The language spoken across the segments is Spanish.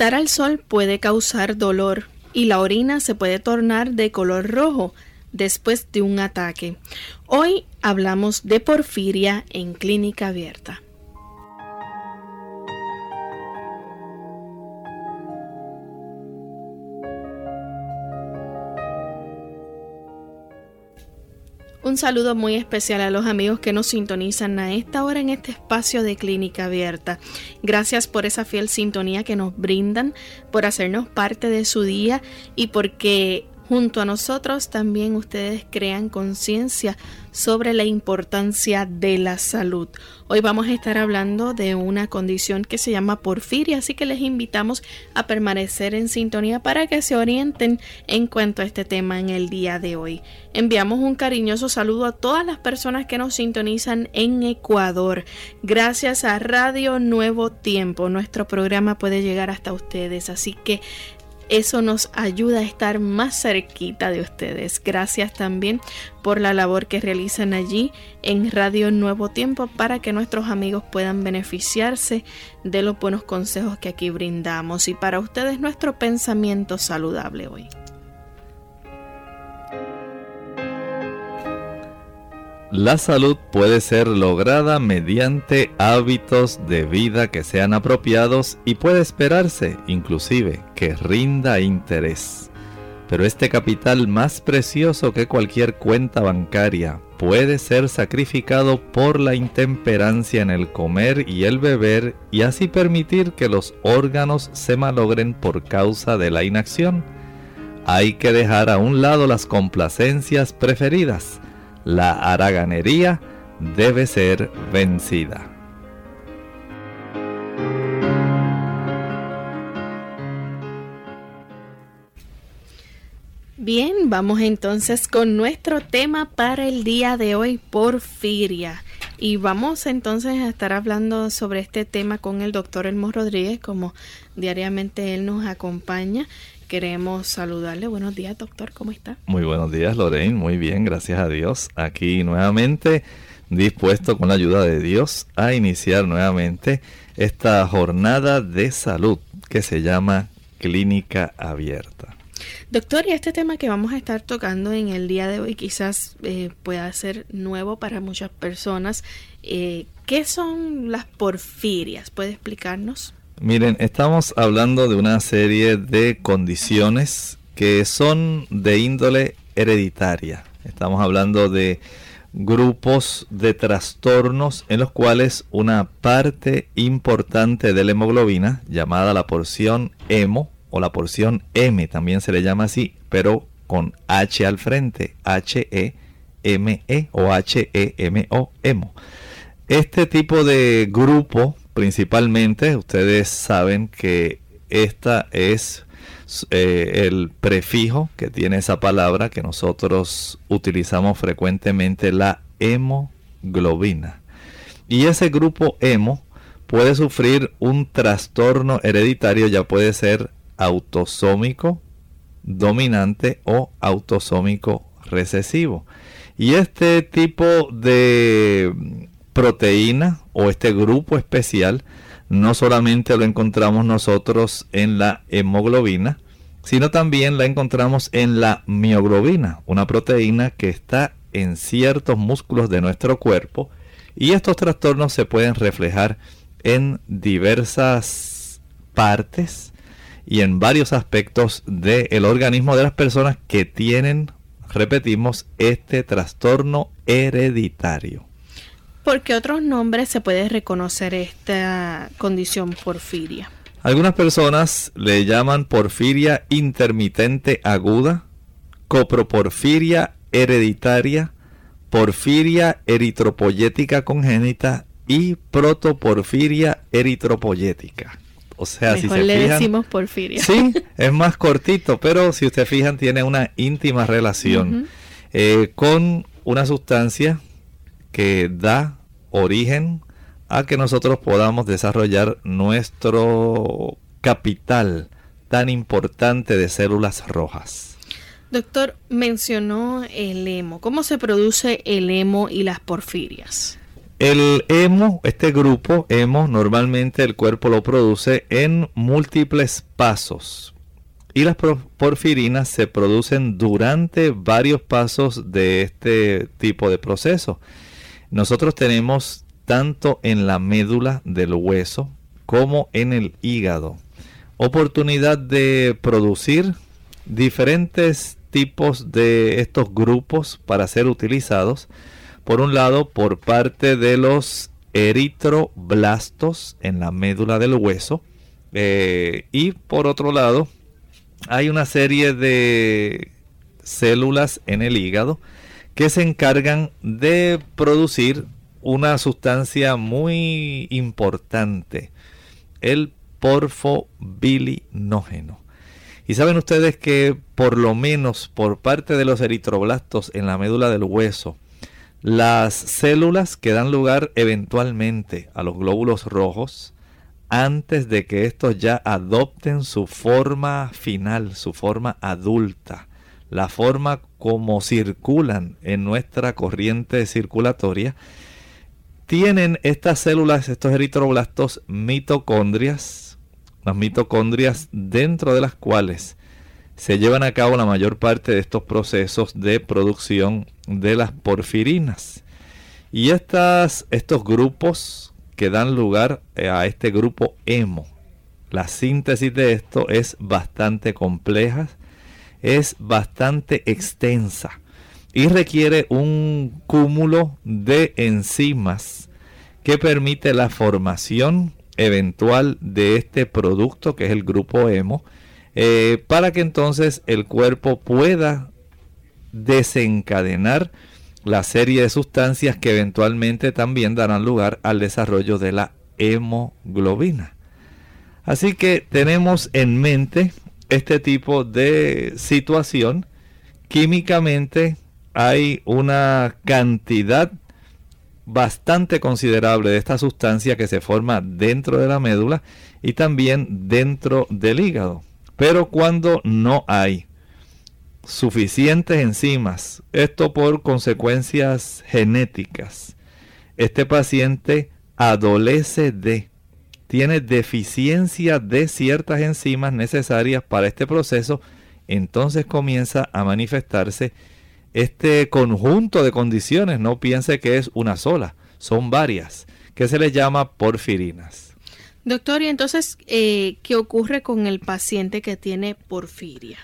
Estar al sol puede causar dolor y la orina se puede tornar de color rojo después de un ataque. Hoy hablamos de porfiria en clínica abierta. Un saludo muy especial a los amigos que nos sintonizan a esta hora en este espacio de clínica abierta. Gracias por esa fiel sintonía que nos brindan, por hacernos parte de su día y porque junto a nosotros también ustedes crean conciencia sobre la importancia de la salud. Hoy vamos a estar hablando de una condición que se llama porfiria, así que les invitamos a permanecer en sintonía para que se orienten en cuanto a este tema en el día de hoy. Enviamos un cariñoso saludo a todas las personas que nos sintonizan en Ecuador. Gracias a Radio Nuevo Tiempo, nuestro programa puede llegar hasta ustedes, así que eso nos ayuda a estar más cerquita de ustedes. Gracias también por la labor que realizan allí en Radio Nuevo Tiempo para que nuestros amigos puedan beneficiarse de los buenos consejos que aquí brindamos y para ustedes nuestro pensamiento saludable hoy. La salud puede ser lograda mediante hábitos de vida que sean apropiados y puede esperarse, inclusive, que rinda interés. Pero este capital más precioso que cualquier cuenta bancaria puede ser sacrificado por la intemperancia en el comer y el beber y así permitir que los órganos se malogren por causa de la inacción. Hay que dejar a un lado las complacencias preferidas la haraganería debe ser vencida. Bien, vamos entonces con nuestro tema para el día de hoy, porfiria. Y vamos entonces a estar hablando sobre este tema con el doctor Elmo Rodríguez, como diariamente él nos acompaña queremos saludarle. Buenos días, doctor, ¿cómo está? Muy buenos días, Lorraine. Muy bien, gracias a Dios. Aquí nuevamente dispuesto con la ayuda de Dios a iniciar nuevamente esta jornada de salud que se llama Clínica Abierta. Doctor, y este tema que vamos a estar tocando en el día de hoy quizás eh, pueda ser nuevo para muchas personas. Eh, ¿Qué son las porfirias? ¿Puede explicarnos? Miren, estamos hablando de una serie de condiciones que son de índole hereditaria. Estamos hablando de grupos de trastornos en los cuales una parte importante de la hemoglobina, llamada la porción hemo o la porción M, también se le llama así, pero con H al frente, H-E-M-E -E, o H-E-M-O, hemo. Este tipo de grupo principalmente, ustedes saben que esta es eh, el prefijo que tiene esa palabra que nosotros utilizamos frecuentemente, la hemoglobina. Y ese grupo hemo puede sufrir un trastorno hereditario, ya puede ser autosómico dominante o autosómico recesivo. Y este tipo de proteína o este grupo especial no solamente lo encontramos nosotros en la hemoglobina, sino también la encontramos en la mioglobina, una proteína que está en ciertos músculos de nuestro cuerpo y estos trastornos se pueden reflejar en diversas partes y en varios aspectos del organismo de las personas que tienen, repetimos, este trastorno hereditario. ¿Por qué otros nombres se puede reconocer esta condición porfiria? Algunas personas le llaman porfiria intermitente aguda, coproporfiria hereditaria, porfiria eritropoyética congénita y protoporfiria eritropoyética. O sea, si se le decimos porfiria. Sí, es más cortito, pero si ustedes fijan tiene una íntima relación eh, con una sustancia que da origen a que nosotros podamos desarrollar nuestro capital tan importante de células rojas. Doctor, mencionó el hemo. ¿Cómo se produce el hemo y las porfirias? El hemo, este grupo hemo, normalmente el cuerpo lo produce en múltiples pasos. Y las porfirinas se producen durante varios pasos de este tipo de proceso. Nosotros tenemos tanto en la médula del hueso como en el hígado oportunidad de producir diferentes tipos de estos grupos para ser utilizados. Por un lado, por parte de los eritroblastos en la médula del hueso. Eh, y por otro lado, hay una serie de células en el hígado que se encargan de producir una sustancia muy importante, el porfobilinógeno. Y saben ustedes que por lo menos por parte de los eritroblastos en la médula del hueso, las células que dan lugar eventualmente a los glóbulos rojos, antes de que estos ya adopten su forma final, su forma adulta, la forma como circulan en nuestra corriente circulatoria, tienen estas células, estos eritroblastos, mitocondrias, las mitocondrias dentro de las cuales se llevan a cabo la mayor parte de estos procesos de producción de las porfirinas. Y estas, estos grupos que dan lugar a este grupo hemo, la síntesis de esto es bastante compleja, es bastante extensa y requiere un cúmulo de enzimas que permite la formación eventual de este producto que es el grupo hemo eh, para que entonces el cuerpo pueda desencadenar la serie de sustancias que eventualmente también darán lugar al desarrollo de la hemoglobina. Así que tenemos en mente este tipo de situación. Químicamente hay una cantidad bastante considerable de esta sustancia que se forma dentro de la médula y también dentro del hígado. Pero cuando no hay suficientes enzimas, esto por consecuencias genéticas, este paciente adolece de, tiene deficiencia de ciertas enzimas necesarias para este proceso, entonces comienza a manifestarse este conjunto de condiciones, no piense que es una sola, son varias, que se les llama porfirinas. Doctor, y entonces, eh, ¿qué ocurre con el paciente que tiene porfiria?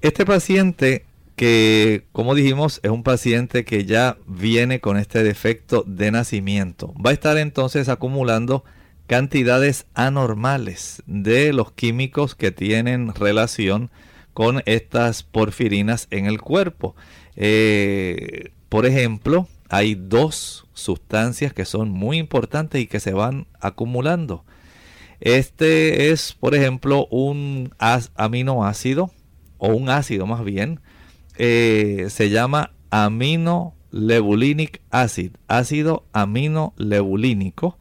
Este paciente que, como dijimos, es un paciente que ya viene con este defecto de nacimiento, va a estar entonces acumulando cantidades anormales de los químicos que tienen relación con estas porfirinas en el cuerpo. Eh, por ejemplo, hay dos sustancias que son muy importantes y que se van acumulando. Este es, por ejemplo, un aminoácido o un ácido más bien. Eh, se llama aminolebulinic acid, ácido aminolebulínico.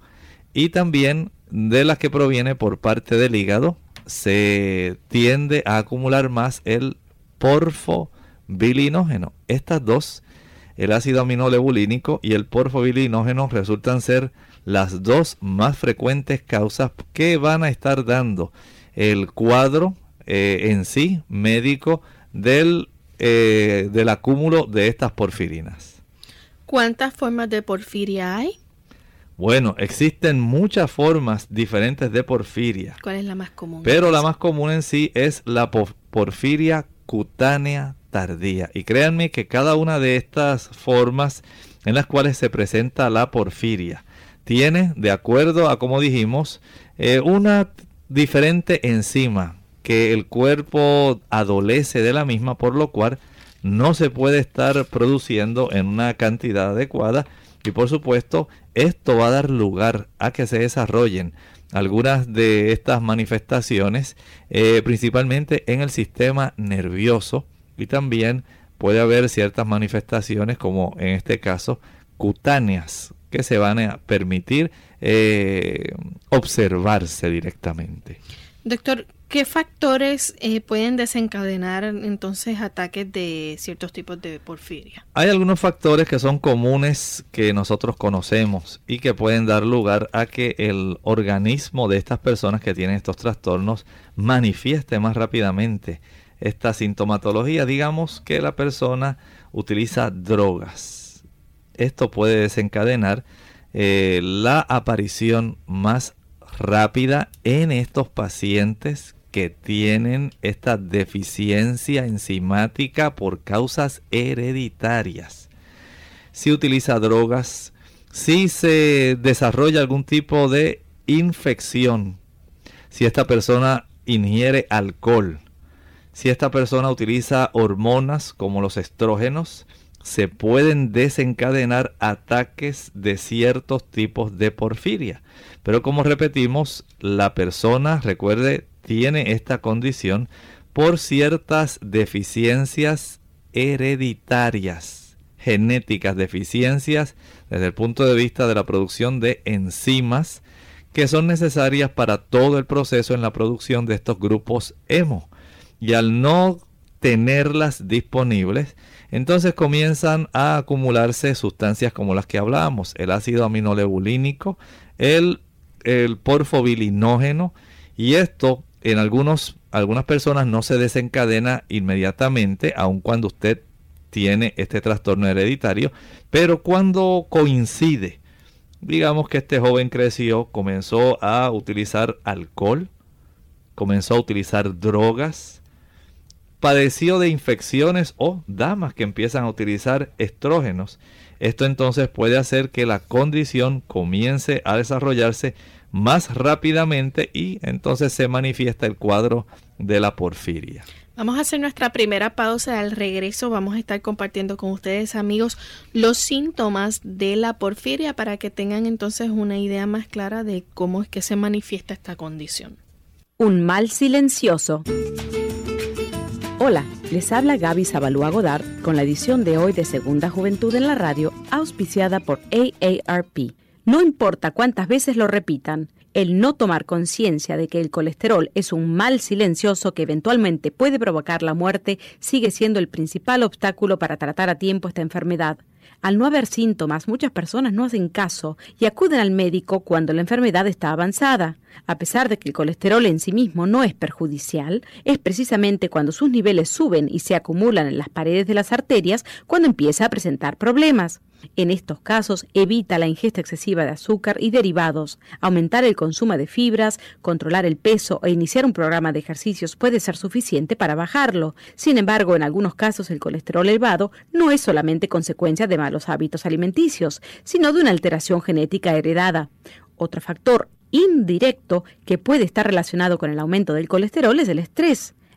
Y también de las que proviene por parte del hígado se tiende a acumular más el porfo bilinógeno. Estas dos, el ácido aminolebulínico y el porfobilinógeno, resultan ser las dos más frecuentes causas que van a estar dando el cuadro eh, en sí médico del, eh, del acúmulo de estas porfirinas. ¿Cuántas formas de porfiria hay? Bueno, existen muchas formas diferentes de porfiria. ¿Cuál es la más común? Pero la más común en sí es la porfiria cutánea tardía. Y créanme que cada una de estas formas en las cuales se presenta la porfiria tiene, de acuerdo a como dijimos, eh, una diferente enzima que el cuerpo adolece de la misma, por lo cual no se puede estar produciendo en una cantidad adecuada y por supuesto esto va a dar lugar a que se desarrollen algunas de estas manifestaciones, eh, principalmente en el sistema nervioso y también puede haber ciertas manifestaciones como en este caso cutáneas que se van a permitir eh, observarse directamente. Doctor, ¿qué factores eh, pueden desencadenar entonces ataques de ciertos tipos de porfiria? Hay algunos factores que son comunes que nosotros conocemos y que pueden dar lugar a que el organismo de estas personas que tienen estos trastornos manifieste más rápidamente esta sintomatología. Digamos que la persona utiliza drogas. Esto puede desencadenar eh, la aparición más rápida en estos pacientes que tienen esta deficiencia enzimática por causas hereditarias. Si utiliza drogas, si se desarrolla algún tipo de infección, si esta persona ingiere alcohol, si esta persona utiliza hormonas como los estrógenos, se pueden desencadenar ataques de ciertos tipos de porfiria. Pero como repetimos, la persona, recuerde, tiene esta condición por ciertas deficiencias hereditarias, genéticas, deficiencias desde el punto de vista de la producción de enzimas que son necesarias para todo el proceso en la producción de estos grupos hemo. Y al no tenerlas disponibles, entonces comienzan a acumularse sustancias como las que hablábamos, el ácido aminolebulínico, el, el porfobilinógeno, y esto en algunos, algunas personas no se desencadena inmediatamente, aun cuando usted tiene este trastorno hereditario, pero cuando coincide, digamos que este joven creció, comenzó a utilizar alcohol, comenzó a utilizar drogas, padeció de infecciones o damas que empiezan a utilizar estrógenos. Esto entonces puede hacer que la condición comience a desarrollarse más rápidamente y entonces se manifiesta el cuadro de la porfiria. Vamos a hacer nuestra primera pausa. Al regreso vamos a estar compartiendo con ustedes, amigos, los síntomas de la porfiria para que tengan entonces una idea más clara de cómo es que se manifiesta esta condición. Un mal silencioso. Hola, les habla Gaby Zabalúa Godard con la edición de hoy de Segunda Juventud en la Radio, auspiciada por AARP. No importa cuántas veces lo repitan, el no tomar conciencia de que el colesterol es un mal silencioso que eventualmente puede provocar la muerte sigue siendo el principal obstáculo para tratar a tiempo esta enfermedad. Al no haber síntomas, muchas personas no hacen caso y acuden al médico cuando la enfermedad está avanzada. A pesar de que el colesterol en sí mismo no es perjudicial, es precisamente cuando sus niveles suben y se acumulan en las paredes de las arterias cuando empieza a presentar problemas. En estos casos, evita la ingesta excesiva de azúcar y derivados. Aumentar el consumo de fibras, controlar el peso e iniciar un programa de ejercicios puede ser suficiente para bajarlo. Sin embargo, en algunos casos el colesterol elevado no es solamente consecuencia de malos hábitos alimenticios, sino de una alteración genética heredada. Otro factor indirecto que puede estar relacionado con el aumento del colesterol es el estrés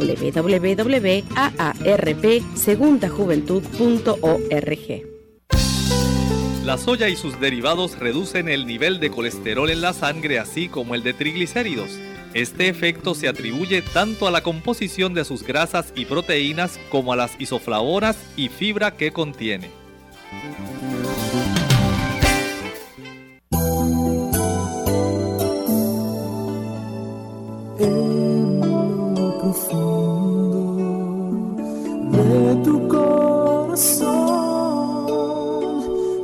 www.aarpsegundajuventud.org. La soya y sus derivados reducen el nivel de colesterol en la sangre así como el de triglicéridos. Este efecto se atribuye tanto a la composición de sus grasas y proteínas como a las isoflavonas y fibra que contiene. Corazón.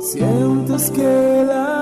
Sientes que la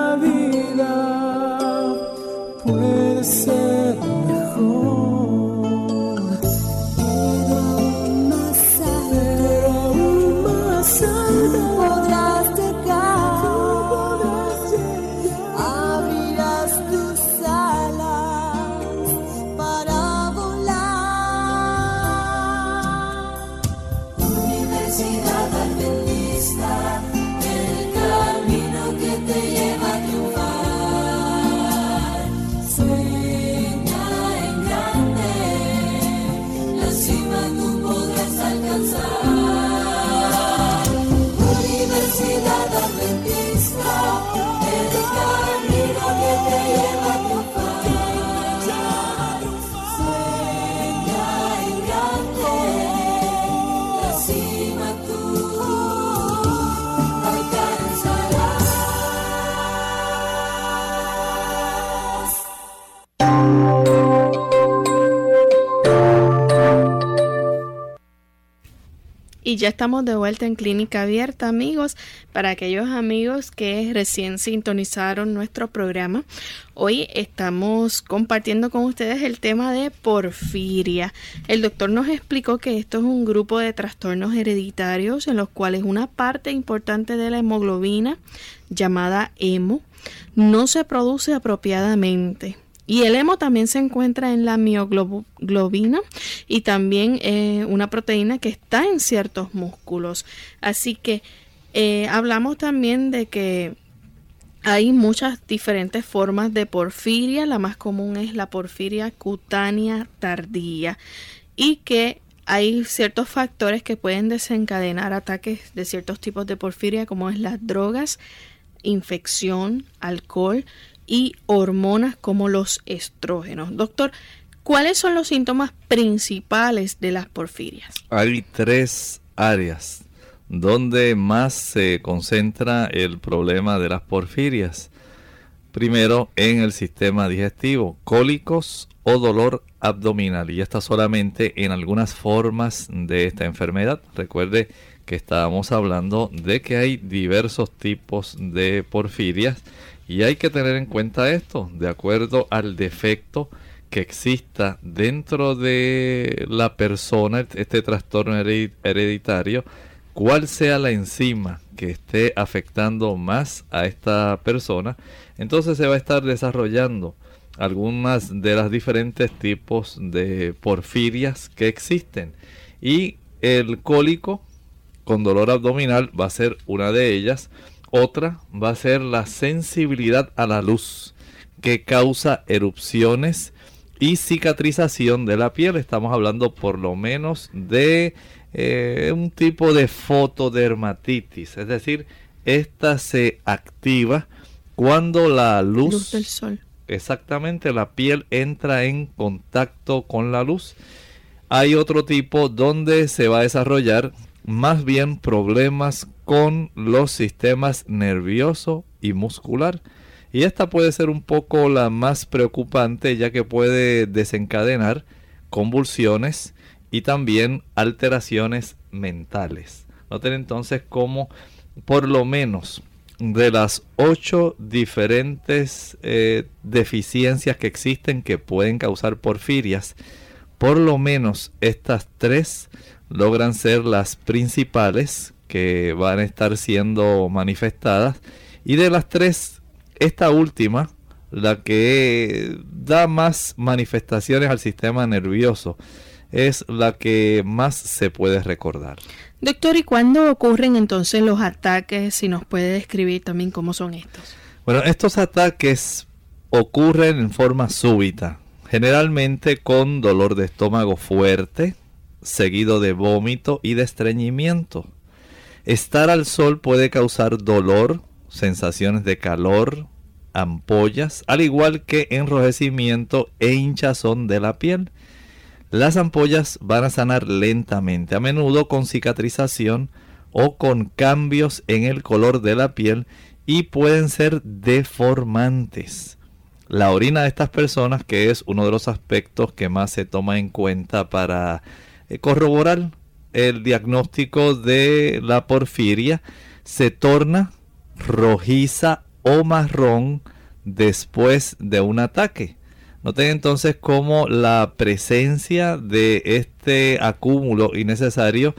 Y ya estamos de vuelta en Clínica Abierta, amigos. Para aquellos amigos que recién sintonizaron nuestro programa, hoy estamos compartiendo con ustedes el tema de porfiria. El doctor nos explicó que esto es un grupo de trastornos hereditarios en los cuales una parte importante de la hemoglobina, llamada hemo, no se produce apropiadamente y el hemo también se encuentra en la mioglobina y también eh, una proteína que está en ciertos músculos. Así que eh, hablamos también de que hay muchas diferentes formas de porfiria. La más común es la porfiria cutánea tardía y que hay ciertos factores que pueden desencadenar ataques de ciertos tipos de porfiria como es las drogas, infección, alcohol y hormonas como los estrógenos. Doctor, ¿cuáles son los síntomas principales de las porfirias? Hay tres áreas donde más se concentra el problema de las porfirias. Primero, en el sistema digestivo, cólicos o dolor abdominal. Y está solamente en algunas formas de esta enfermedad. Recuerde que estábamos hablando de que hay diversos tipos de porfirias y hay que tener en cuenta esto, de acuerdo al defecto que exista dentro de la persona, este trastorno hereditario, cuál sea la enzima que esté afectando más a esta persona, entonces se va a estar desarrollando algunas de las diferentes tipos de porfirias que existen. Y el cólico con dolor abdominal va a ser una de ellas otra va a ser la sensibilidad a la luz que causa erupciones y cicatrización de la piel. Estamos hablando por lo menos de eh, un tipo de fotodermatitis, es decir, esta se activa cuando la luz, luz del sol. Exactamente, la piel entra en contacto con la luz. Hay otro tipo donde se va a desarrollar más bien problemas con los sistemas nervioso y muscular. Y esta puede ser un poco la más preocupante ya que puede desencadenar convulsiones y también alteraciones mentales. Noten entonces cómo por lo menos de las ocho diferentes eh, deficiencias que existen que pueden causar porfirias, por lo menos estas tres logran ser las principales que van a estar siendo manifestadas. Y de las tres, esta última, la que da más manifestaciones al sistema nervioso, es la que más se puede recordar. Doctor, ¿y cuándo ocurren entonces los ataques? Si nos puede describir también cómo son estos. Bueno, estos ataques ocurren en forma súbita, generalmente con dolor de estómago fuerte, seguido de vómito y de estreñimiento. Estar al sol puede causar dolor, sensaciones de calor, ampollas, al igual que enrojecimiento e hinchazón de la piel. Las ampollas van a sanar lentamente, a menudo con cicatrización o con cambios en el color de la piel y pueden ser deformantes. La orina de estas personas, que es uno de los aspectos que más se toma en cuenta para eh, corroborar el diagnóstico de la porfiria se torna rojiza o marrón después de un ataque. Noten entonces cómo la presencia de este acúmulo innecesario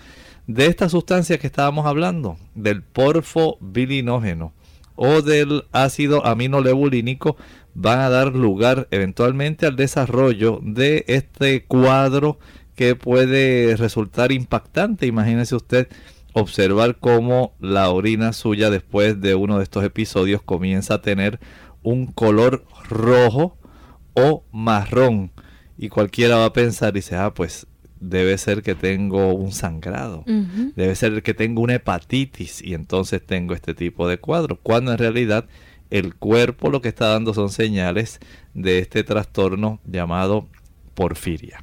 de esta sustancia que estábamos hablando, del porfobilinógeno o del ácido aminolebulínico, van a dar lugar eventualmente al desarrollo de este cuadro que puede resultar impactante. Imagínese usted observar cómo la orina suya después de uno de estos episodios comienza a tener un color rojo o marrón. Y cualquiera va a pensar y dice, ah, pues debe ser que tengo un sangrado, debe ser que tengo una hepatitis y entonces tengo este tipo de cuadro, cuando en realidad el cuerpo lo que está dando son señales de este trastorno llamado porfiria.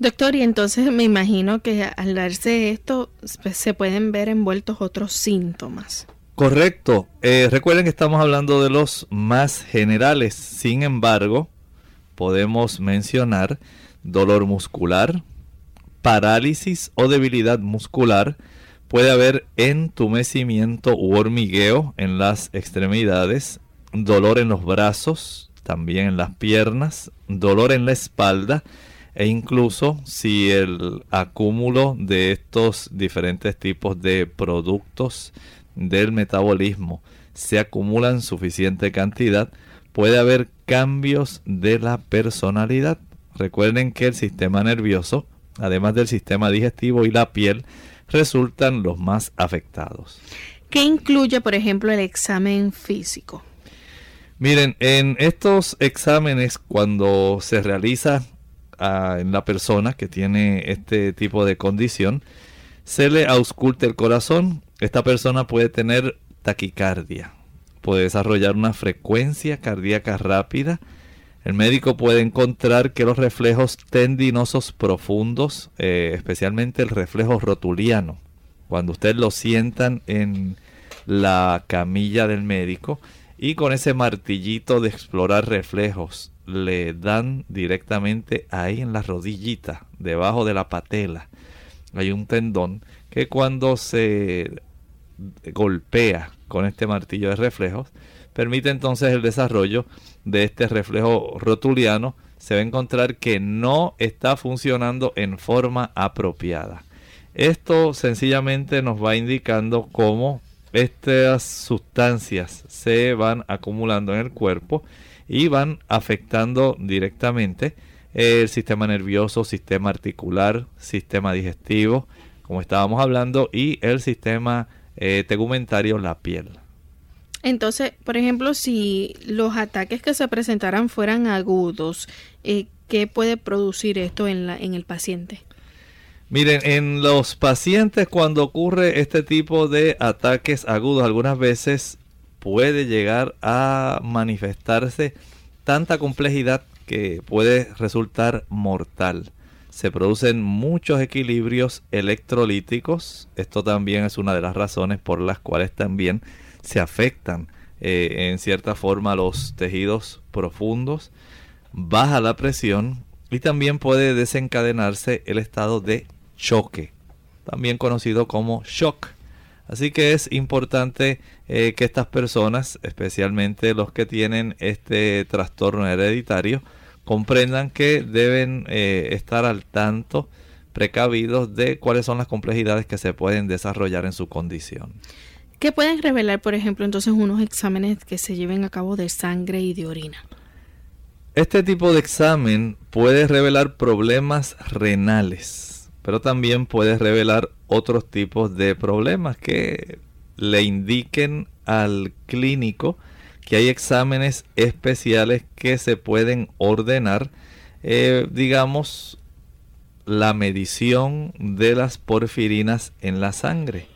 Doctor, y entonces me imagino que al darse esto pues, se pueden ver envueltos otros síntomas. Correcto. Eh, recuerden que estamos hablando de los más generales. Sin embargo, podemos mencionar dolor muscular, parálisis o debilidad muscular. Puede haber entumecimiento u hormigueo en las extremidades, dolor en los brazos, también en las piernas, dolor en la espalda e incluso si el acúmulo de estos diferentes tipos de productos del metabolismo se acumula en suficiente cantidad, puede haber cambios de la personalidad. Recuerden que el sistema nervioso, además del sistema digestivo y la piel, resultan los más afectados. ¿Qué incluye, por ejemplo, el examen físico? Miren, en estos exámenes, cuando se realiza en la persona que tiene este tipo de condición, se le ausculta el corazón. Esta persona puede tener taquicardia, puede desarrollar una frecuencia cardíaca rápida. El médico puede encontrar que los reflejos tendinosos profundos, eh, especialmente el reflejo rotuliano, cuando usted lo sientan en la camilla del médico y con ese martillito de explorar reflejos le dan directamente ahí en la rodillita, debajo de la patela. Hay un tendón que cuando se golpea con este martillo de reflejos, permite entonces el desarrollo de este reflejo rotuliano. Se va a encontrar que no está funcionando en forma apropiada. Esto sencillamente nos va indicando cómo estas sustancias se van acumulando en el cuerpo y van afectando directamente el sistema nervioso, sistema articular, sistema digestivo, como estábamos hablando, y el sistema eh, tegumentario, la piel. Entonces, por ejemplo, si los ataques que se presentaran fueran agudos, eh, ¿qué puede producir esto en, la, en el paciente? Miren, en los pacientes cuando ocurre este tipo de ataques agudos, algunas veces puede llegar a manifestarse tanta complejidad que puede resultar mortal. Se producen muchos equilibrios electrolíticos. Esto también es una de las razones por las cuales también se afectan eh, en cierta forma los tejidos profundos. Baja la presión y también puede desencadenarse el estado de choque, también conocido como shock. Así que es importante eh, que estas personas, especialmente los que tienen este trastorno hereditario, comprendan que deben eh, estar al tanto, precavidos de cuáles son las complejidades que se pueden desarrollar en su condición. ¿Qué pueden revelar, por ejemplo, entonces unos exámenes que se lleven a cabo de sangre y de orina? Este tipo de examen puede revelar problemas renales, pero también puede revelar otros tipos de problemas que le indiquen al clínico que hay exámenes especiales que se pueden ordenar, eh, digamos, la medición de las porfirinas en la sangre.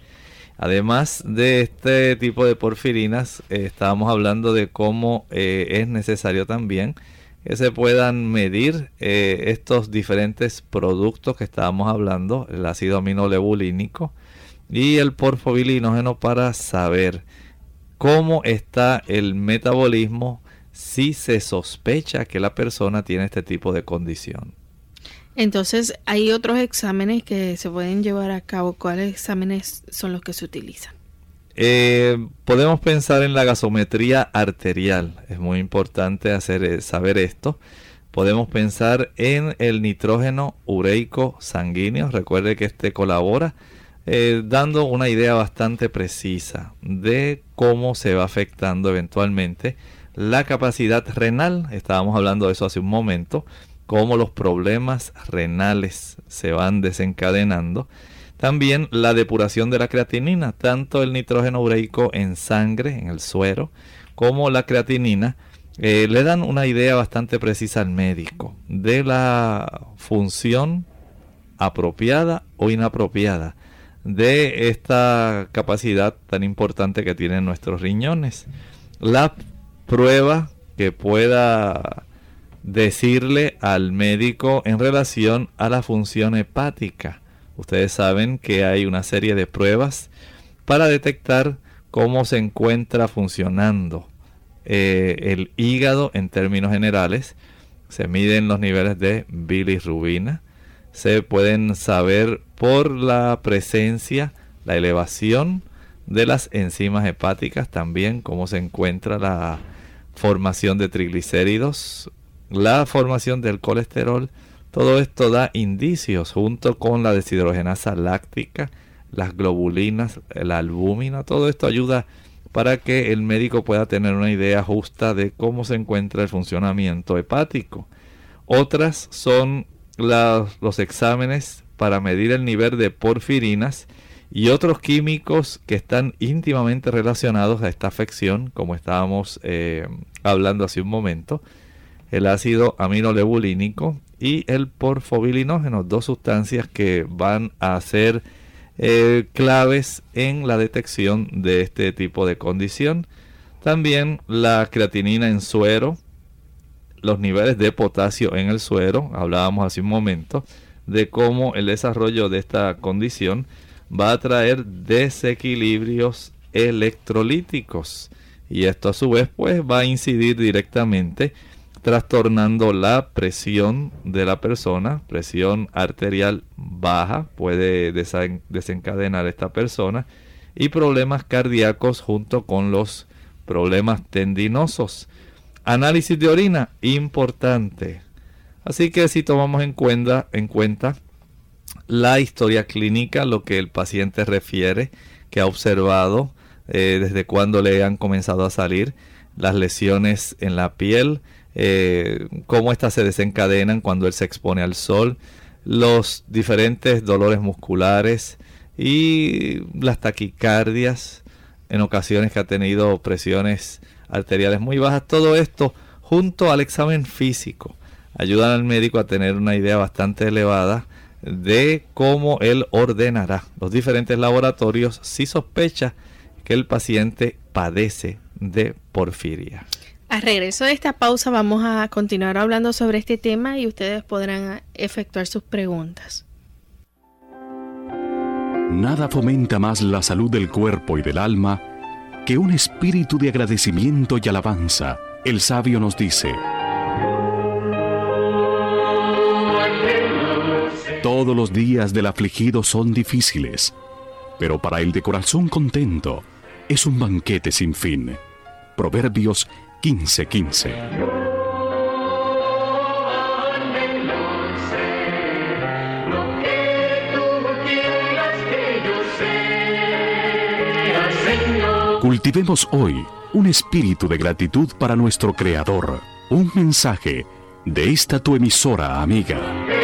Además de este tipo de porfirinas, eh, estábamos hablando de cómo eh, es necesario también que se puedan medir eh, estos diferentes productos que estábamos hablando, el ácido aminolebulínico y el porfobilinógeno para saber cómo está el metabolismo si se sospecha que la persona tiene este tipo de condición. Entonces, hay otros exámenes que se pueden llevar a cabo. ¿Cuáles exámenes son los que se utilizan? Eh, podemos pensar en la gasometría arterial. Es muy importante eh, saber esto. Podemos pensar en el nitrógeno ureico sanguíneo. Recuerde que este colabora eh, dando una idea bastante precisa de cómo se va afectando eventualmente la capacidad renal. Estábamos hablando de eso hace un momento cómo los problemas renales se van desencadenando. También la depuración de la creatinina, tanto el nitrógeno ureico en sangre, en el suero, como la creatinina, eh, le dan una idea bastante precisa al médico de la función apropiada o inapropiada de esta capacidad tan importante que tienen nuestros riñones. La prueba que pueda decirle al médico en relación a la función hepática. Ustedes saben que hay una serie de pruebas para detectar cómo se encuentra funcionando eh, el hígado en términos generales. Se miden los niveles de bilirrubina. Se pueden saber por la presencia, la elevación de las enzimas hepáticas, también cómo se encuentra la formación de triglicéridos, la formación del colesterol, todo esto da indicios junto con la deshidrogenasa láctica, las globulinas, la albúmina, todo esto ayuda para que el médico pueda tener una idea justa de cómo se encuentra el funcionamiento hepático. Otras son los exámenes para medir el nivel de porfirinas y otros químicos que están íntimamente relacionados a esta afección, como estábamos eh, hablando hace un momento el ácido aminolebulínico y el porfobilinógeno, dos sustancias que van a ser eh, claves en la detección de este tipo de condición. También la creatinina en suero, los niveles de potasio en el suero, hablábamos hace un momento de cómo el desarrollo de esta condición va a traer desequilibrios electrolíticos y esto a su vez pues va a incidir directamente trastornando la presión de la persona, presión arterial baja, puede desencadenar esta persona, y problemas cardíacos junto con los problemas tendinosos. Análisis de orina, importante. Así que si tomamos en cuenta, en cuenta la historia clínica, lo que el paciente refiere, que ha observado eh, desde cuando le han comenzado a salir las lesiones en la piel, eh, cómo éstas se desencadenan cuando él se expone al sol, los diferentes dolores musculares y las taquicardias en ocasiones que ha tenido presiones arteriales muy bajas. Todo esto junto al examen físico ayudan al médico a tener una idea bastante elevada de cómo él ordenará los diferentes laboratorios si sospecha que el paciente padece de porfiria. A regreso de esta pausa vamos a continuar hablando sobre este tema y ustedes podrán efectuar sus preguntas. Nada fomenta más la salud del cuerpo y del alma que un espíritu de agradecimiento y alabanza. El sabio nos dice, Todos los días del afligido son difíciles, pero para el de corazón contento es un banquete sin fin. Proverbios 1515. Cultivemos hoy un espíritu de gratitud para nuestro Creador. Un mensaje de esta tu emisora amiga.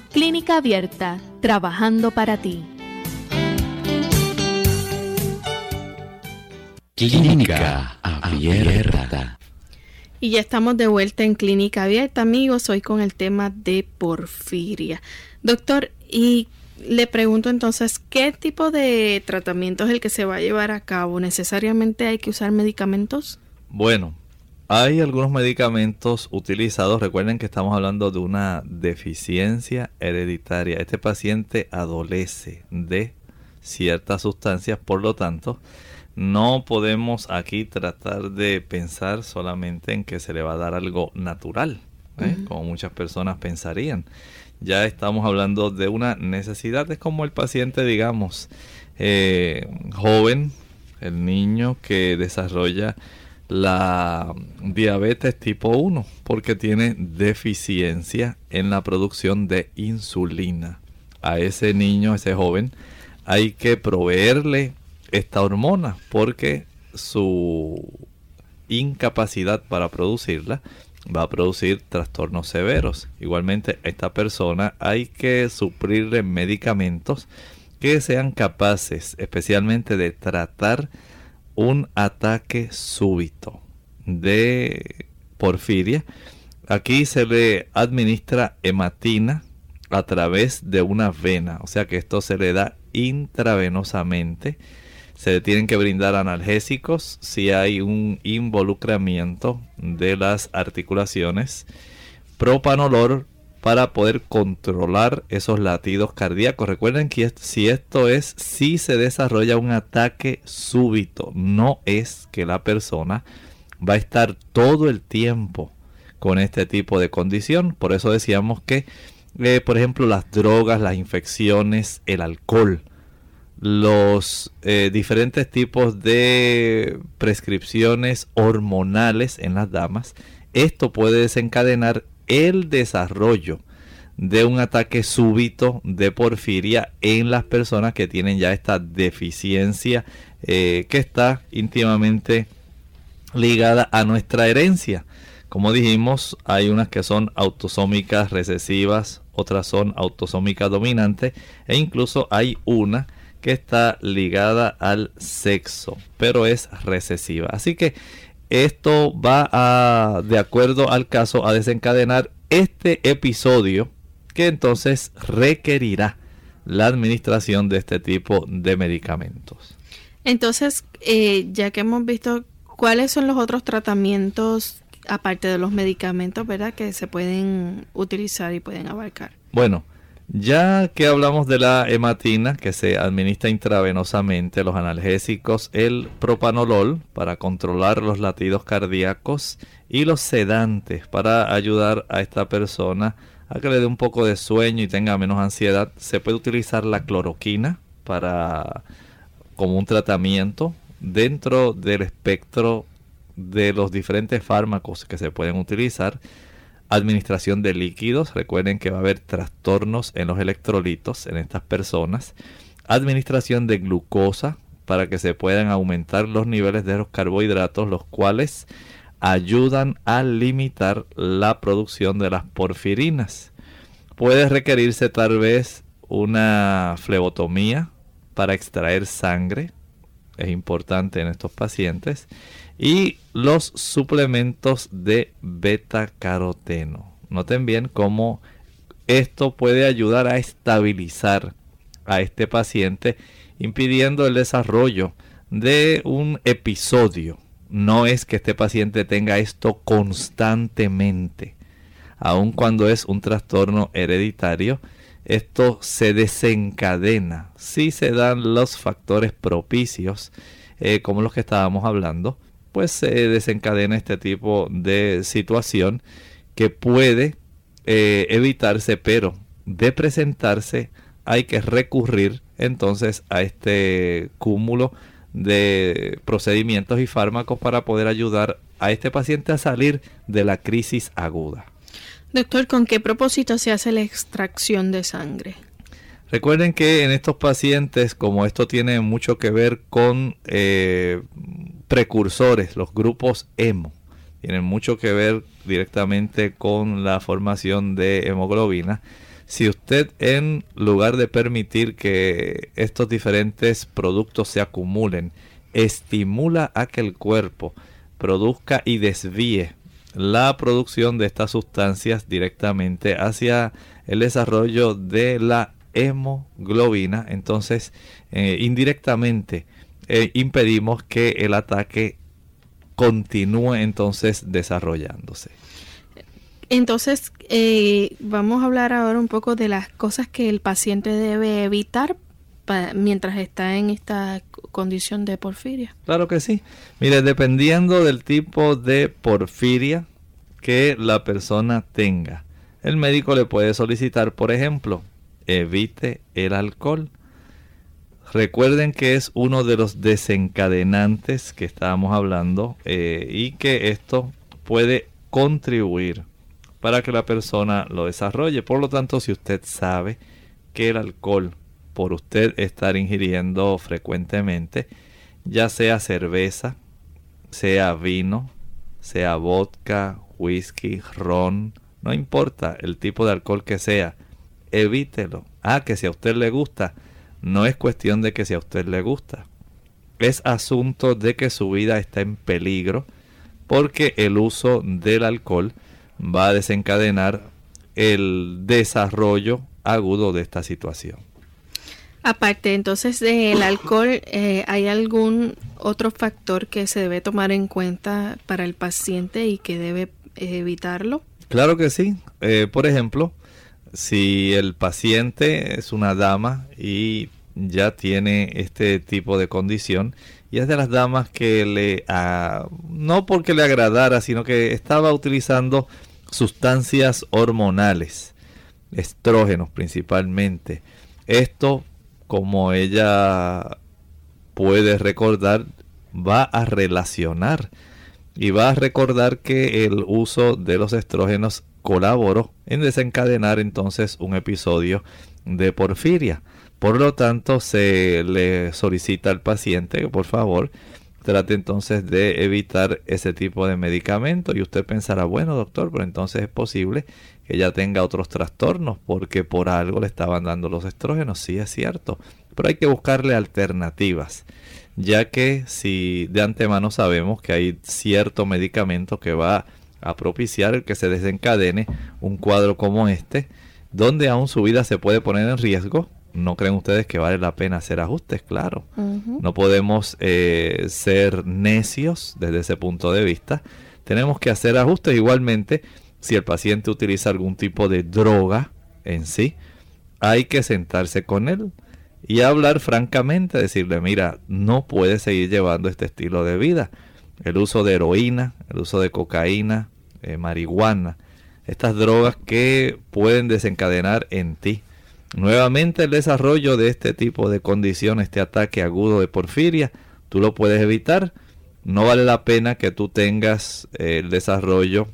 Clínica Abierta, trabajando para ti. Clínica Abierta. Y ya estamos de vuelta en Clínica Abierta, amigos, hoy con el tema de porfiria. Doctor, y le pregunto entonces, ¿qué tipo de tratamiento es el que se va a llevar a cabo? ¿Necesariamente hay que usar medicamentos? Bueno, hay algunos medicamentos utilizados. Recuerden que estamos hablando de una deficiencia hereditaria. Este paciente adolece de ciertas sustancias, por lo tanto, no podemos aquí tratar de pensar solamente en que se le va a dar algo natural, ¿eh? como muchas personas pensarían. Ya estamos hablando de una necesidad, es como el paciente, digamos, eh, joven, el niño que desarrolla la diabetes tipo 1 porque tiene deficiencia en la producción de insulina. A ese niño, a ese joven, hay que proveerle esta hormona porque su incapacidad para producirla va a producir trastornos severos. Igualmente a esta persona hay que suplirle medicamentos que sean capaces especialmente de tratar un ataque súbito de porfiria. Aquí se le administra hematina a través de una vena, o sea que esto se le da intravenosamente se tienen que brindar analgésicos si hay un involucramiento de las articulaciones. Propanolor para poder controlar esos latidos cardíacos. Recuerden que si esto es, si se desarrolla un ataque súbito, no es que la persona va a estar todo el tiempo con este tipo de condición. Por eso decíamos que, eh, por ejemplo, las drogas, las infecciones, el alcohol, los eh, diferentes tipos de prescripciones hormonales en las damas, esto puede desencadenar el desarrollo de un ataque súbito de porfiria en las personas que tienen ya esta deficiencia eh, que está íntimamente ligada a nuestra herencia. Como dijimos, hay unas que son autosómicas recesivas, otras son autosómicas dominantes e incluso hay una que está ligada al sexo, pero es recesiva. Así que esto va a, de acuerdo al caso, a desencadenar este episodio que entonces requerirá la administración de este tipo de medicamentos. Entonces, eh, ya que hemos visto cuáles son los otros tratamientos, aparte de los medicamentos, ¿verdad? Que se pueden utilizar y pueden abarcar. Bueno, ya que hablamos de la hematina que se administra intravenosamente, los analgésicos, el propanolol para controlar los latidos cardíacos y los sedantes para ayudar a esta persona a que le dé un poco de sueño y tenga menos ansiedad, se puede utilizar la cloroquina para como un tratamiento dentro del espectro de los diferentes fármacos que se pueden utilizar administración de líquidos. Recuerden que va a haber trastornos en los electrolitos en estas personas. Administración de glucosa para que se puedan aumentar los niveles de los carbohidratos, los cuales ayudan a limitar la producción de las porfirinas. Puede requerirse tal vez una flebotomía para extraer sangre. Es importante en estos pacientes y los suplementos de beta caroteno. Noten bien cómo esto puede ayudar a estabilizar a este paciente impidiendo el desarrollo de un episodio. No es que este paciente tenga esto constantemente. Aun cuando es un trastorno hereditario, esto se desencadena si se dan los factores propicios, eh, como los que estábamos hablando, pues se desencadena este tipo de situación que puede eh, evitarse, pero de presentarse hay que recurrir entonces a este cúmulo de procedimientos y fármacos para poder ayudar a este paciente a salir de la crisis aguda. Doctor, ¿con qué propósito se hace la extracción de sangre? Recuerden que en estos pacientes, como esto tiene mucho que ver con eh, precursores, los grupos hemo, tienen mucho que ver directamente con la formación de hemoglobina. Si usted en lugar de permitir que estos diferentes productos se acumulen, estimula a que el cuerpo produzca y desvíe la producción de estas sustancias directamente hacia el desarrollo de la hemoglobina, entonces eh, indirectamente eh, impedimos que el ataque continúe entonces desarrollándose. Entonces, eh, vamos a hablar ahora un poco de las cosas que el paciente debe evitar mientras está en esta condición de porfiria. Claro que sí. Mire, dependiendo del tipo de porfiria que la persona tenga, el médico le puede solicitar, por ejemplo, evite el alcohol. Recuerden que es uno de los desencadenantes que estábamos hablando eh, y que esto puede contribuir para que la persona lo desarrolle. Por lo tanto, si usted sabe que el alcohol, por usted estar ingiriendo frecuentemente, ya sea cerveza, sea vino, sea vodka, whisky, ron, no importa el tipo de alcohol que sea, evítelo. Ah, que si a usted le gusta, no es cuestión de que si a usted le gusta. Es asunto de que su vida está en peligro porque el uso del alcohol va a desencadenar el desarrollo agudo de esta situación. Aparte entonces del alcohol, eh, ¿hay algún otro factor que se debe tomar en cuenta para el paciente y que debe evitarlo? Claro que sí. Eh, por ejemplo, si el paciente es una dama y ya tiene este tipo de condición y es de las damas que le ah, no porque le agradara sino que estaba utilizando sustancias hormonales estrógenos principalmente. Esto como ella puede recordar va a relacionar y va a recordar que el uso de los estrógenos colaboró en desencadenar entonces un episodio de porfiria. Por lo tanto, se le solicita al paciente que por favor trate entonces de evitar ese tipo de medicamento. Y usted pensará, bueno doctor, pero entonces es posible que ella tenga otros trastornos porque por algo le estaban dando los estrógenos. Sí, es cierto. Pero hay que buscarle alternativas ya que si de antemano sabemos que hay cierto medicamento que va a propiciar el que se desencadene un cuadro como este, donde aún su vida se puede poner en riesgo, ¿no creen ustedes que vale la pena hacer ajustes? Claro, no podemos eh, ser necios desde ese punto de vista, tenemos que hacer ajustes. Igualmente si el paciente utiliza algún tipo de droga en sí, hay que sentarse con él y hablar francamente, decirle, mira, no puedes seguir llevando este estilo de vida. El uso de heroína, el uso de cocaína, eh, marihuana, estas drogas que pueden desencadenar en ti nuevamente el desarrollo de este tipo de condición, este ataque agudo de porfiria, tú lo puedes evitar. No vale la pena que tú tengas eh, el desarrollo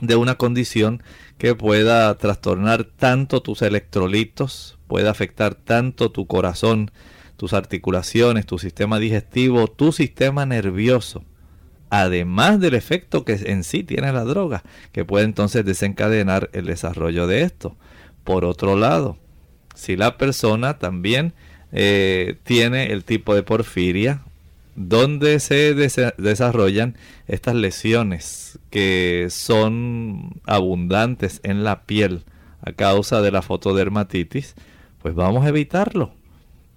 de una condición que pueda trastornar tanto tus electrolitos, puede afectar tanto tu corazón, tus articulaciones, tu sistema digestivo, tu sistema nervioso, además del efecto que en sí tiene la droga, que puede entonces desencadenar el desarrollo de esto. Por otro lado, si la persona también eh, tiene el tipo de porfiria, donde se desarrollan estas lesiones que son abundantes en la piel a causa de la fotodermatitis, pues vamos a evitarlo.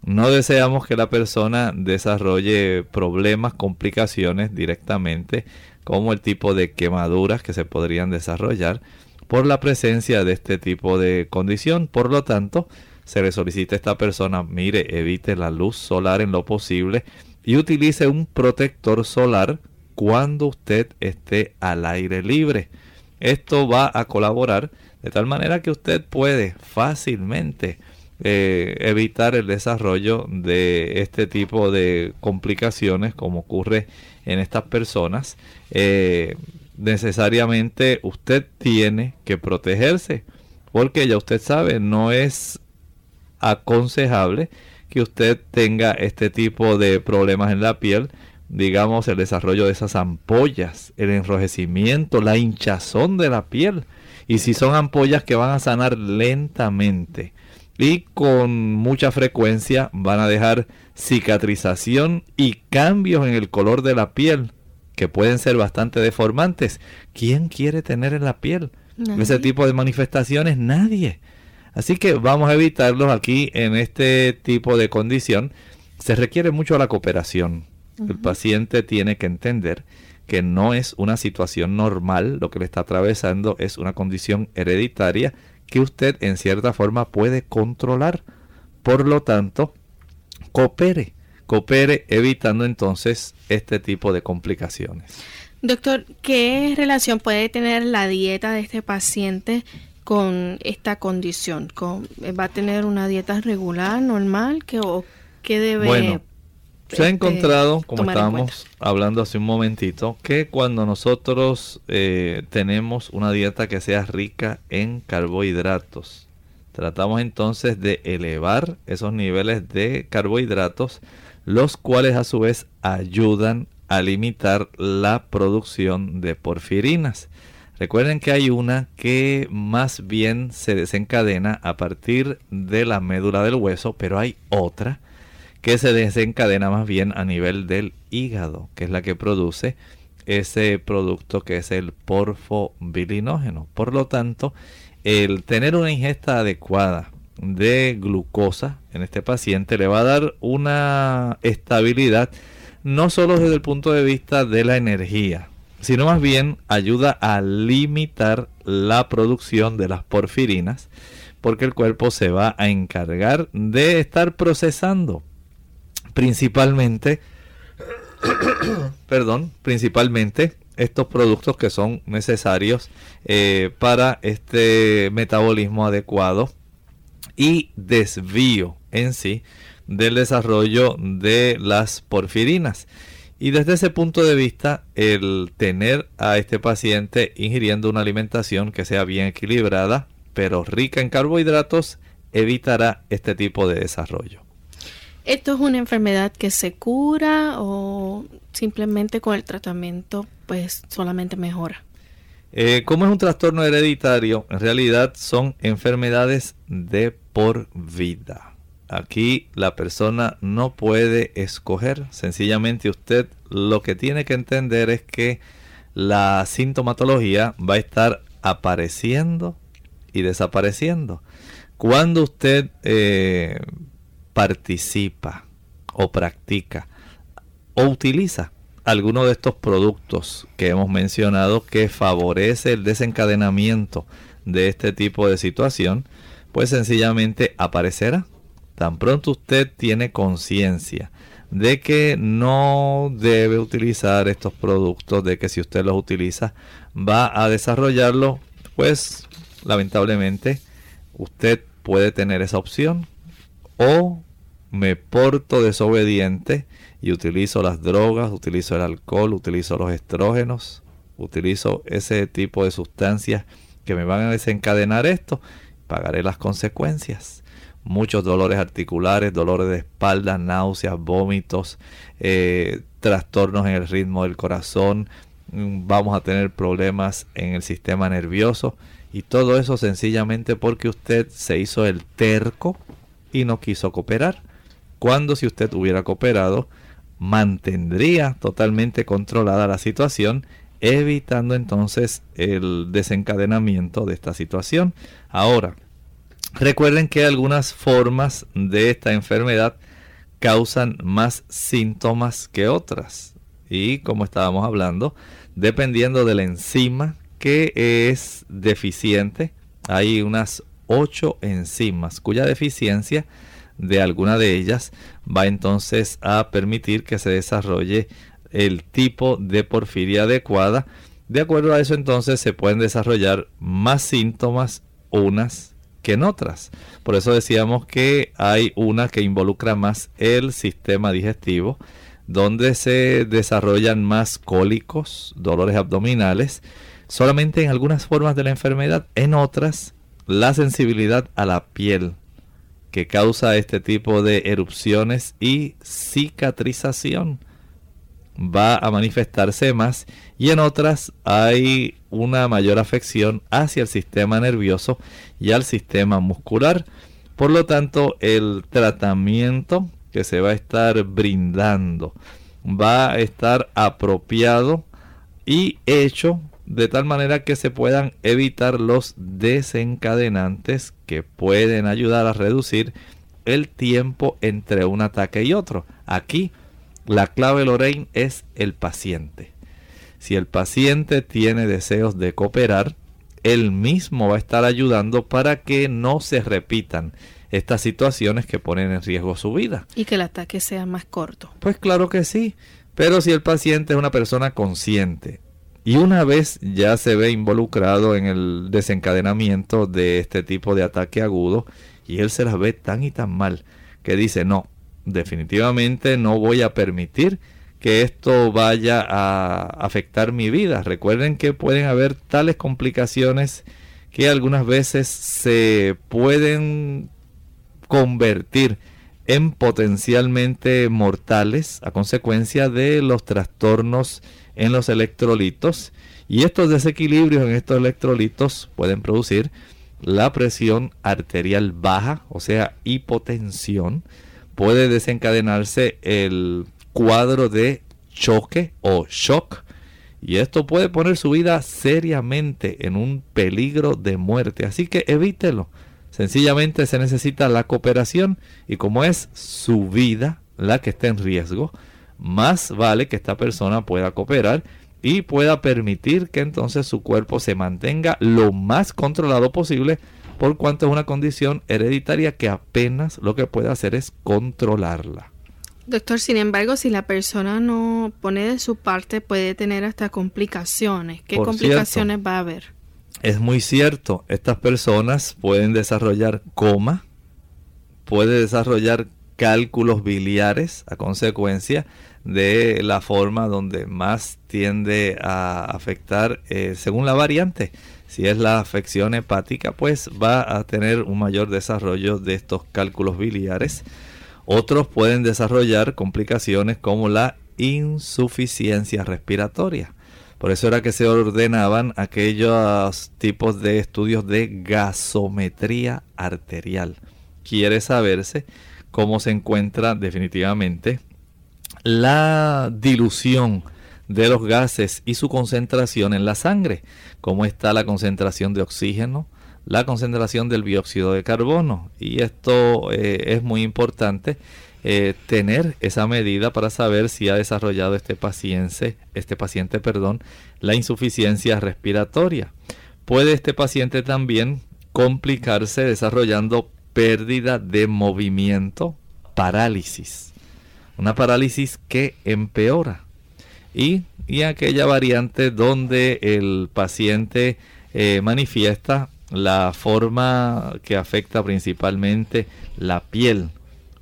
No deseamos que la persona desarrolle problemas, complicaciones directamente, como el tipo de quemaduras que se podrían desarrollar por la presencia de este tipo de condición. Por lo tanto, se le solicita a esta persona, mire, evite la luz solar en lo posible y utilice un protector solar cuando usted esté al aire libre. Esto va a colaborar de tal manera que usted puede fácilmente eh, evitar el desarrollo de este tipo de complicaciones como ocurre en estas personas, eh, necesariamente usted tiene que protegerse porque ya usted sabe, no es aconsejable que usted tenga este tipo de problemas en la piel, digamos el desarrollo de esas ampollas, el enrojecimiento, la hinchazón de la piel. Y si son ampollas que van a sanar lentamente y con mucha frecuencia van a dejar cicatrización y cambios en el color de la piel que pueden ser bastante deformantes. ¿Quién quiere tener en la piel ese tipo de manifestaciones? Nadie. Así que vamos a evitarlos aquí en este tipo de condición. Se requiere mucho la cooperación. El paciente tiene que entender que no es una situación normal, lo que le está atravesando es una condición hereditaria que usted en cierta forma puede controlar. Por lo tanto, coopere, coopere evitando entonces este tipo de complicaciones. Doctor, ¿qué relación puede tener la dieta de este paciente con esta condición? ¿Va a tener una dieta regular, normal? ¿Qué, o, qué debe bueno, se ha este, encontrado, como estábamos hablando hace un momentito, que cuando nosotros eh, tenemos una dieta que sea rica en carbohidratos, tratamos entonces de elevar esos niveles de carbohidratos, los cuales a su vez ayudan a limitar la producción de porfirinas. Recuerden que hay una que más bien se desencadena a partir de la médula del hueso, pero hay otra que se desencadena más bien a nivel del hígado, que es la que produce ese producto que es el porfobilinógeno. Por lo tanto, el tener una ingesta adecuada de glucosa en este paciente le va a dar una estabilidad no solo desde el punto de vista de la energía, sino más bien ayuda a limitar la producción de las porfirinas, porque el cuerpo se va a encargar de estar procesando principalmente, perdón, principalmente estos productos que son necesarios eh, para este metabolismo adecuado y desvío en sí del desarrollo de las porfirinas. Y desde ese punto de vista, el tener a este paciente ingiriendo una alimentación que sea bien equilibrada, pero rica en carbohidratos, evitará este tipo de desarrollo. ¿Esto es una enfermedad que se cura o simplemente con el tratamiento pues solamente mejora? Eh, como es un trastorno hereditario, en realidad son enfermedades de por vida. Aquí la persona no puede escoger, sencillamente usted lo que tiene que entender es que la sintomatología va a estar apareciendo y desapareciendo. Cuando usted eh, participa o practica o utiliza alguno de estos productos que hemos mencionado que favorece el desencadenamiento de este tipo de situación, pues sencillamente aparecerá. Tan pronto usted tiene conciencia de que no debe utilizar estos productos, de que si usted los utiliza va a desarrollarlo, pues lamentablemente usted puede tener esa opción o me porto desobediente y utilizo las drogas, utilizo el alcohol, utilizo los estrógenos, utilizo ese tipo de sustancias que me van a desencadenar esto, pagaré las consecuencias. Muchos dolores articulares, dolores de espalda, náuseas, vómitos, eh, trastornos en el ritmo del corazón, mm, vamos a tener problemas en el sistema nervioso y todo eso sencillamente porque usted se hizo el terco y no quiso cooperar cuando si usted hubiera cooperado, mantendría totalmente controlada la situación, evitando entonces el desencadenamiento de esta situación. Ahora, recuerden que algunas formas de esta enfermedad causan más síntomas que otras. Y como estábamos hablando, dependiendo de la enzima que es deficiente, hay unas 8 enzimas cuya deficiencia de alguna de ellas va entonces a permitir que se desarrolle el tipo de porfiria adecuada. De acuerdo a eso entonces se pueden desarrollar más síntomas unas que en otras. Por eso decíamos que hay una que involucra más el sistema digestivo, donde se desarrollan más cólicos, dolores abdominales, solamente en algunas formas de la enfermedad, en otras la sensibilidad a la piel que causa este tipo de erupciones y cicatrización va a manifestarse más y en otras hay una mayor afección hacia el sistema nervioso y al sistema muscular. Por lo tanto, el tratamiento que se va a estar brindando va a estar apropiado y hecho de tal manera que se puedan evitar los desencadenantes que pueden ayudar a reducir el tiempo entre un ataque y otro. Aquí la clave Lorraine es el paciente. Si el paciente tiene deseos de cooperar, él mismo va a estar ayudando para que no se repitan estas situaciones que ponen en riesgo su vida. Y que el ataque sea más corto. Pues claro que sí. Pero si el paciente es una persona consciente y una vez ya se ve involucrado en el desencadenamiento de este tipo de ataque agudo y él se las ve tan y tan mal que dice no, definitivamente no voy a permitir que esto vaya a afectar mi vida. Recuerden que pueden haber tales complicaciones que algunas veces se pueden convertir en potencialmente mortales a consecuencia de los trastornos en los electrolitos. Y estos desequilibrios en estos electrolitos pueden producir la presión arterial baja, o sea, hipotensión, puede desencadenarse el cuadro de choque o shock. Y esto puede poner su vida seriamente en un peligro de muerte, así que evítelo. Sencillamente se necesita la cooperación y como es su vida la que está en riesgo, más vale que esta persona pueda cooperar y pueda permitir que entonces su cuerpo se mantenga lo más controlado posible por cuanto es una condición hereditaria que apenas lo que puede hacer es controlarla. Doctor, sin embargo, si la persona no pone de su parte, puede tener hasta complicaciones. ¿Qué complicaciones va a haber? Es muy cierto, estas personas pueden desarrollar coma, puede desarrollar cálculos biliares a consecuencia de la forma donde más tiende a afectar eh, según la variante. Si es la afección hepática, pues va a tener un mayor desarrollo de estos cálculos biliares. Otros pueden desarrollar complicaciones como la insuficiencia respiratoria. Por eso era que se ordenaban aquellos tipos de estudios de gasometría arterial. Quiere saberse cómo se encuentra definitivamente la dilución de los gases y su concentración en la sangre, cómo está la concentración de oxígeno, la concentración del dióxido de carbono. Y esto eh, es muy importante eh, tener esa medida para saber si ha desarrollado este paciente, este paciente, perdón, la insuficiencia respiratoria. Puede este paciente también complicarse desarrollando pérdida de movimiento, parálisis. Una parálisis que empeora. Y, y aquella variante donde el paciente eh, manifiesta la forma que afecta principalmente la piel,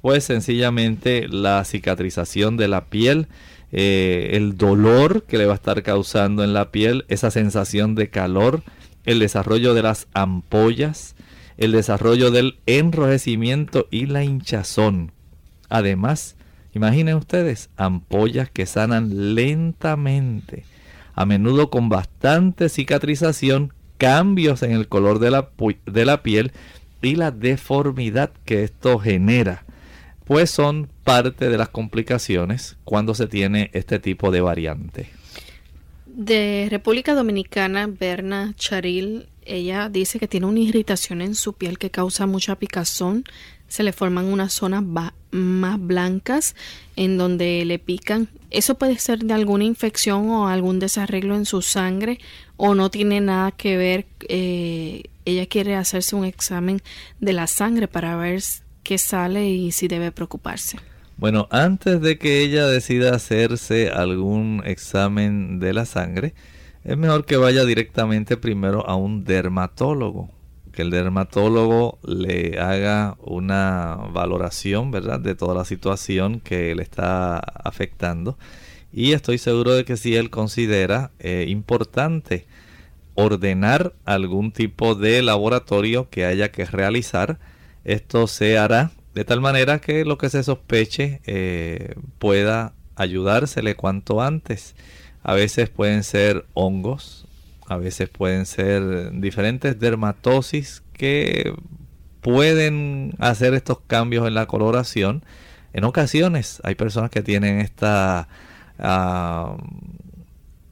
pues sencillamente la cicatrización de la piel, eh, el dolor que le va a estar causando en la piel, esa sensación de calor, el desarrollo de las ampollas, el desarrollo del enrojecimiento y la hinchazón. Además, imaginen ustedes ampollas que sanan lentamente, a menudo con bastante cicatrización, cambios en el color de la, de la piel y la deformidad que esto genera, pues son parte de las complicaciones cuando se tiene este tipo de variante. De República Dominicana, Berna Charil ella dice que tiene una irritación en su piel que causa mucha picazón. Se le forman unas zonas más blancas en donde le pican. Eso puede ser de alguna infección o algún desarreglo en su sangre o no tiene nada que ver. Eh, ella quiere hacerse un examen de la sangre para ver qué sale y si debe preocuparse. Bueno, antes de que ella decida hacerse algún examen de la sangre, es mejor que vaya directamente primero a un dermatólogo que el dermatólogo le haga una valoración, ¿verdad?, de toda la situación que le está afectando. Y estoy seguro de que si él considera eh, importante ordenar algún tipo de laboratorio que haya que realizar, esto se hará de tal manera que lo que se sospeche eh, pueda ayudársele cuanto antes. A veces pueden ser hongos, a veces pueden ser diferentes dermatosis que pueden hacer estos cambios en la coloración. En ocasiones hay personas que tienen esta uh,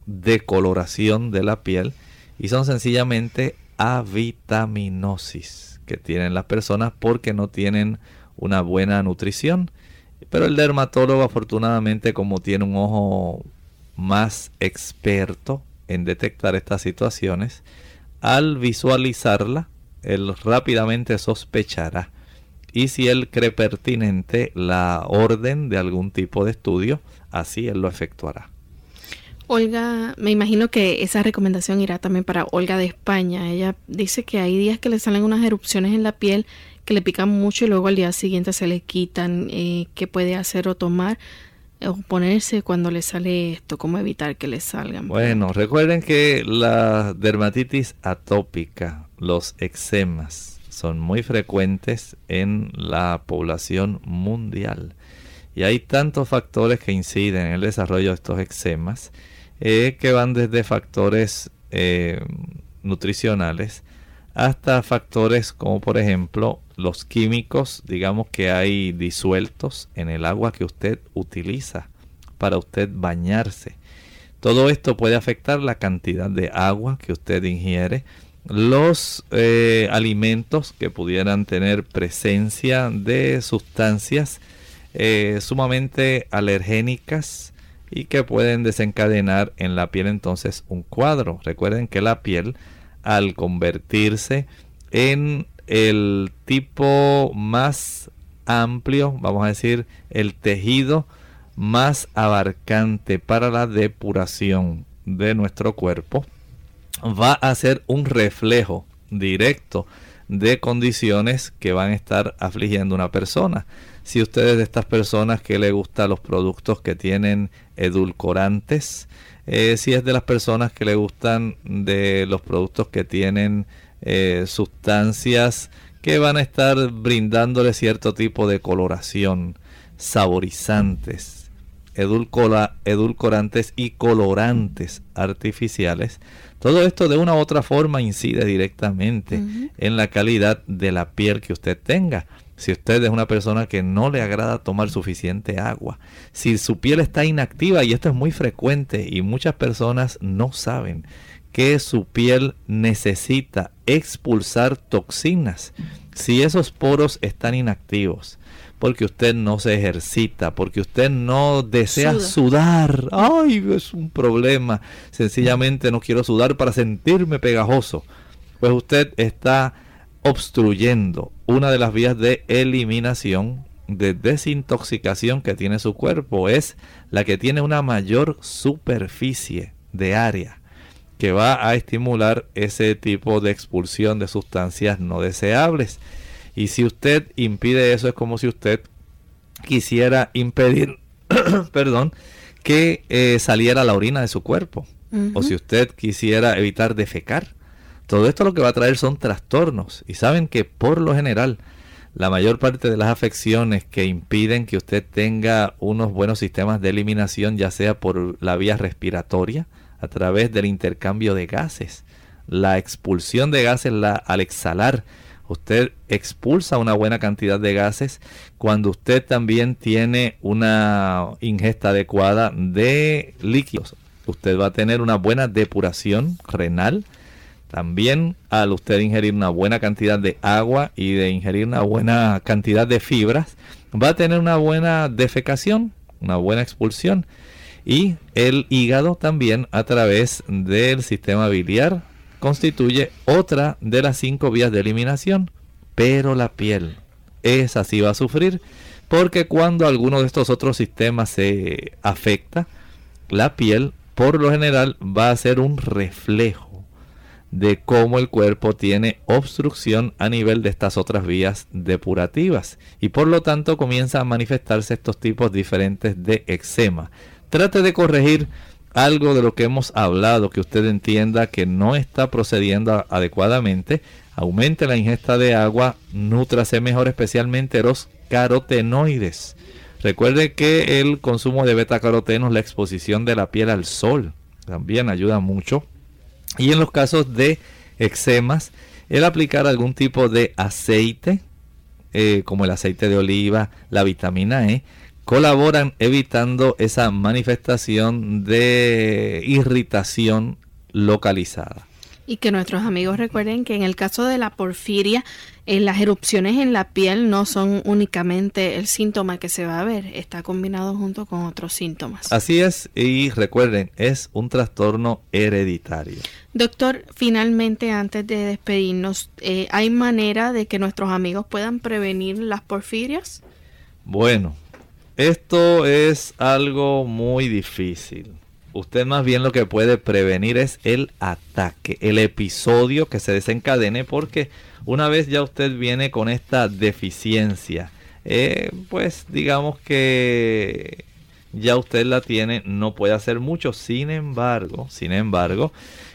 decoloración de la piel y son sencillamente avitaminosis que tienen las personas porque no tienen una buena nutrición. Pero el dermatólogo afortunadamente como tiene un ojo más experto en detectar estas situaciones, al visualizarla, él rápidamente sospechará. Y si él cree pertinente la orden de algún tipo de estudio, así él lo efectuará. Olga, me imagino que esa recomendación irá también para Olga de España. Ella dice que hay días que le salen unas erupciones en la piel que le pican mucho y luego al día siguiente se le quitan. Eh, ¿Qué puede hacer o tomar? O ponerse cuando le sale esto, cómo evitar que le salgan. Bueno, recuerden que la dermatitis atópica, los eczemas, son muy frecuentes en la población mundial. Y hay tantos factores que inciden en el desarrollo de estos eczemas eh, que van desde factores eh, nutricionales hasta factores como por ejemplo los químicos, digamos que hay disueltos en el agua que usted utiliza para usted bañarse. Todo esto puede afectar la cantidad de agua que usted ingiere, los eh, alimentos que pudieran tener presencia de sustancias eh, sumamente alergénicas y que pueden desencadenar en la piel entonces un cuadro. Recuerden que la piel al convertirse en el tipo más amplio, vamos a decir, el tejido más abarcante para la depuración de nuestro cuerpo, va a ser un reflejo directo de condiciones que van a estar afligiendo a una persona. Si usted es de estas personas que le gustan los productos que tienen edulcorantes, eh, si es de las personas que le gustan de los productos que tienen eh, sustancias que van a estar brindándole cierto tipo de coloración, saborizantes, edulcorantes y colorantes artificiales. Todo esto de una u otra forma incide directamente en la calidad de la piel que usted tenga. Si usted es una persona que no le agrada tomar suficiente agua, si su piel está inactiva, y esto es muy frecuente y muchas personas no saben, que su piel necesita expulsar toxinas. Si esos poros están inactivos, porque usted no se ejercita, porque usted no desea sudar, ay, es un problema. Sencillamente no quiero sudar para sentirme pegajoso. Pues usted está obstruyendo una de las vías de eliminación, de desintoxicación que tiene su cuerpo. Es la que tiene una mayor superficie de área que va a estimular ese tipo de expulsión de sustancias no deseables. Y si usted impide eso, es como si usted quisiera impedir, perdón, que eh, saliera la orina de su cuerpo. O si usted quisiera evitar defecar. Todo esto lo que va a traer son trastornos. Y saben que por lo general, la mayor parte de las afecciones que impiden que usted tenga unos buenos sistemas de eliminación, ya sea por la vía respiratoria, a través del intercambio de gases. La expulsión de gases al exhalar, usted expulsa una buena cantidad de gases cuando usted también tiene una ingesta adecuada de líquidos. Usted va a tener una buena depuración renal. También al usted ingerir una buena cantidad de agua y de ingerir una buena cantidad de fibras, va a tener una buena defecación, una buena expulsión y el hígado también a través del sistema biliar constituye otra de las cinco vías de eliminación. Pero la piel, esa sí va a sufrir porque cuando alguno de estos otros sistemas se afecta, la piel por lo general va a ser un reflejo de cómo el cuerpo tiene obstrucción a nivel de estas otras vías depurativas y por lo tanto comienzan a manifestarse estos tipos diferentes de eczema. Trate de corregir algo de lo que hemos hablado que usted entienda que no está procediendo adecuadamente. Aumente la ingesta de agua, nútrase mejor especialmente los carotenoides. Recuerde que el consumo de beta-carotenos, la exposición de la piel al sol, también ayuda mucho y en los casos de eczemas, el aplicar algún tipo de aceite, eh, como el aceite de oliva, la vitamina E, colaboran evitando esa manifestación de irritación localizada. Y que nuestros amigos recuerden que en el caso de la porfiria, eh, las erupciones en la piel no son únicamente el síntoma que se va a ver, está combinado junto con otros síntomas. Así es, y recuerden, es un trastorno hereditario. Doctor, finalmente antes de despedirnos, eh, ¿hay manera de que nuestros amigos puedan prevenir las porfirias? Bueno, esto es algo muy difícil usted más bien lo que puede prevenir es el ataque, el episodio que se desencadene, porque una vez ya usted viene con esta deficiencia, eh, pues digamos que ya usted la tiene, no puede hacer mucho. Sin embargo, sin embargo,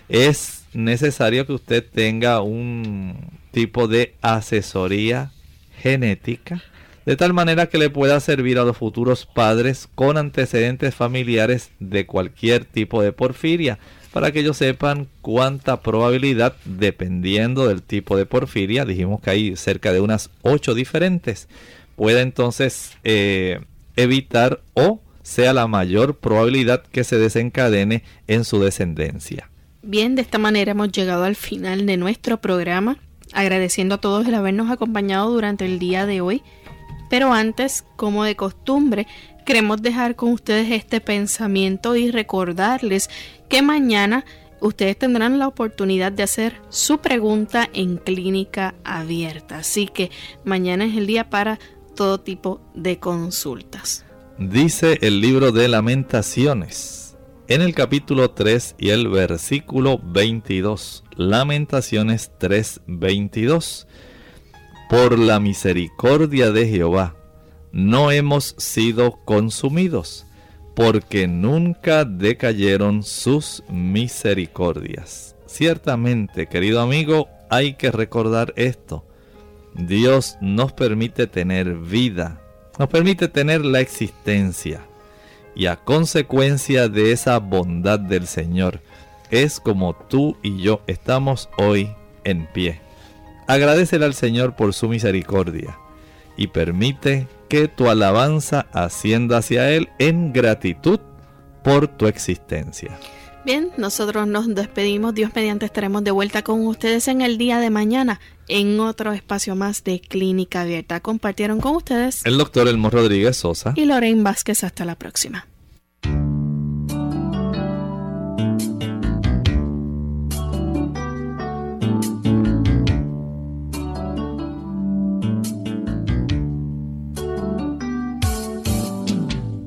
es necesario que usted tenga un tipo de asesoría genética de tal manera que le pueda servir a los futuros padres con antecedentes familiares de cualquier tipo de porfiria, para que ellos sepan cuánta probabilidad, dependiendo del tipo de porfiria, dijimos que hay cerca de unas 8 diferentes, pueda entonces eh, evitar o sea la mayor probabilidad que se desencadene en su descendencia. Bien, de esta manera hemos llegado al final de nuestro programa, agradeciendo a todos el habernos acompañado durante el día de hoy. Pero antes, como de costumbre, queremos dejar con ustedes este pensamiento y recordarles que mañana ustedes tendrán la oportunidad de hacer su pregunta en clínica abierta. Así que mañana es el día para todo tipo de consultas. Dice el libro de lamentaciones en el capítulo 3 y el versículo 22. Lamentaciones 3:22 por la misericordia de Jehová, no hemos sido consumidos, porque nunca decayeron sus misericordias. Ciertamente, querido amigo, hay que recordar esto. Dios nos permite tener vida, nos permite tener la existencia. Y a consecuencia de esa bondad del Señor, es como tú y yo estamos hoy en pie. Agradecele al Señor por su misericordia y permite que tu alabanza ascienda hacia Él en gratitud por tu existencia. Bien, nosotros nos despedimos. Dios mediante estaremos de vuelta con ustedes en el día de mañana en otro espacio más de Clínica Abierta. Compartieron con ustedes el doctor Elmo Rodríguez Sosa y Lorraine Vázquez. Hasta la próxima.